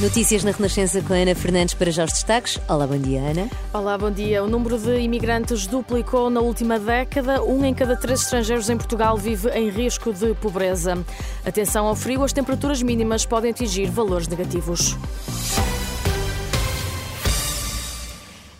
Notícias na Renascença com Ana Fernandes para já os destaques. Olá, bom dia, Ana. Olá, bom dia. O número de imigrantes duplicou na última década. Um em cada três estrangeiros em Portugal vive em risco de pobreza. Atenção ao frio, as temperaturas mínimas podem atingir valores negativos.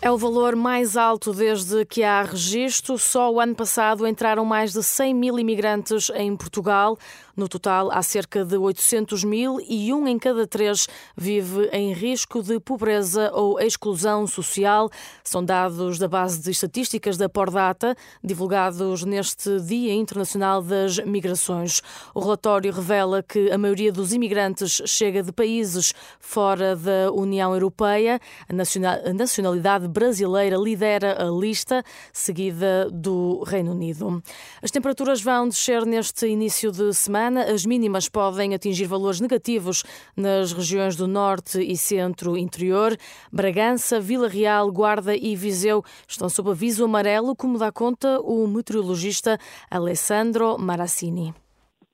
É o valor mais alto desde que há registro. Só o ano passado entraram mais de 100 mil imigrantes em Portugal. No total, há cerca de 800 mil e um em cada três vive em risco de pobreza ou exclusão social. São dados da base de estatísticas da Pordata, divulgados neste Dia Internacional das Migrações. O relatório revela que a maioria dos imigrantes chega de países fora da União Europeia. A nacionalidade brasileira lidera a lista, seguida do Reino Unido. As temperaturas vão descer neste início de semana. As mínimas podem atingir valores negativos nas regiões do norte e centro-interior. Bragança, Vila Real, Guarda e Viseu estão sob aviso amarelo, como dá conta o meteorologista Alessandro Marassini.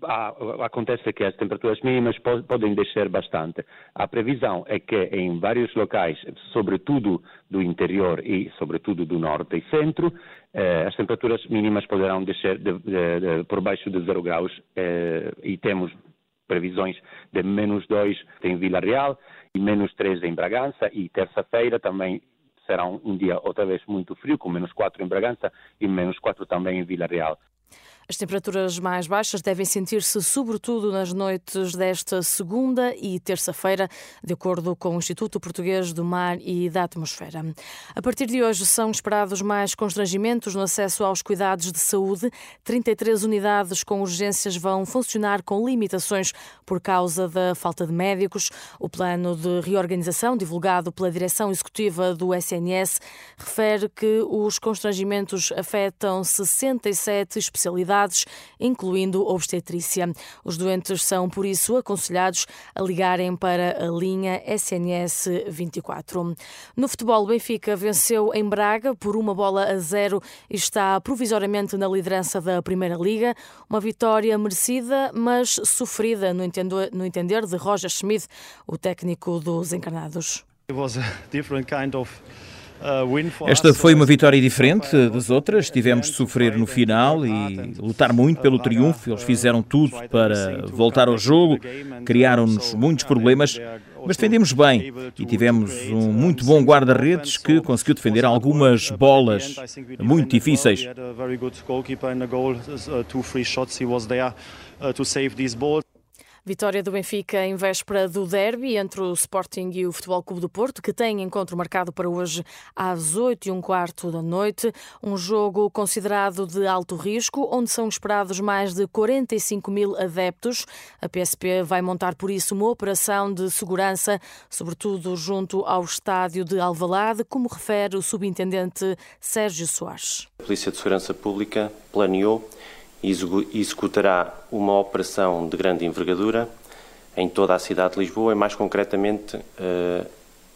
Ah, acontece que as temperaturas mínimas podem descer bastante. A previsão é que em vários locais, sobretudo do interior e sobretudo do norte e centro, eh, as temperaturas mínimas poderão descer de, de, de, por baixo de zero graus eh, e temos previsões de menos 2 em Vila Real e menos 3 em Bragança e terça-feira também será um, um dia outra vez muito frio, com menos 4 em Bragança e menos 4 também em Vila Real. As temperaturas mais baixas devem sentir-se sobretudo nas noites desta segunda e terça-feira, de acordo com o Instituto Português do Mar e da Atmosfera. A partir de hoje são esperados mais constrangimentos no acesso aos cuidados de saúde. 33 unidades com urgências vão funcionar com limitações por causa da falta de médicos. O plano de reorganização divulgado pela direção executiva do SNS refere que os constrangimentos afetam 67 especialidades incluindo obstetrícia. Os doentes são, por isso, aconselhados a ligarem para a linha SNS 24. No futebol, o Benfica venceu em Braga por uma bola a zero e está provisoriamente na liderança da Primeira Liga. Uma vitória merecida, mas sofrida, no entender de Roger Schmidt, o técnico dos encarnados. It was a different kind of esta foi uma vitória diferente das outras. Tivemos de sofrer no final e lutar muito pelo triunfo. Eles fizeram tudo para voltar ao jogo, criaram-nos muitos problemas, mas defendemos bem e tivemos um muito bom guarda-redes que conseguiu defender algumas bolas muito difíceis. Vitória do Benfica em véspera do derby entre o Sporting e o Futebol Clube do Porto, que tem encontro marcado para hoje às 8 e um quarto da noite. Um jogo considerado de alto risco, onde são esperados mais de 45 mil adeptos. A PSP vai montar, por isso, uma operação de segurança, sobretudo junto ao estádio de Alvalade, como refere o subintendente Sérgio Soares. A Polícia de Segurança Pública planeou executará uma operação de grande envergadura em toda a cidade de Lisboa e mais concretamente eh,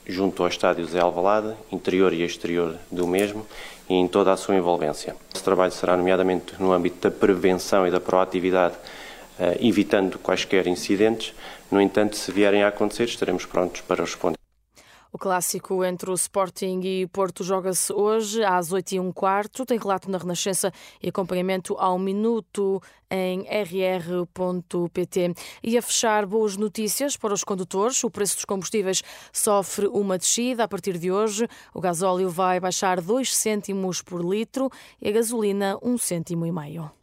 junto ao estádio Zé Alvalade, interior e exterior do mesmo e em toda a sua envolvência. Esse trabalho será nomeadamente no âmbito da prevenção e da proatividade, eh, evitando quaisquer incidentes. No entanto, se vierem a acontecer, estaremos prontos para responder. O clássico entre o Sporting e Porto joga-se hoje às 8 e um quarto. Tem relato na Renascença e acompanhamento ao minuto em rr.pt. E a fechar, boas notícias para os condutores. O preço dos combustíveis sofre uma descida a partir de hoje. O gasóleo vai baixar 2 cêntimos por litro e a gasolina 1 um cêntimo e meio.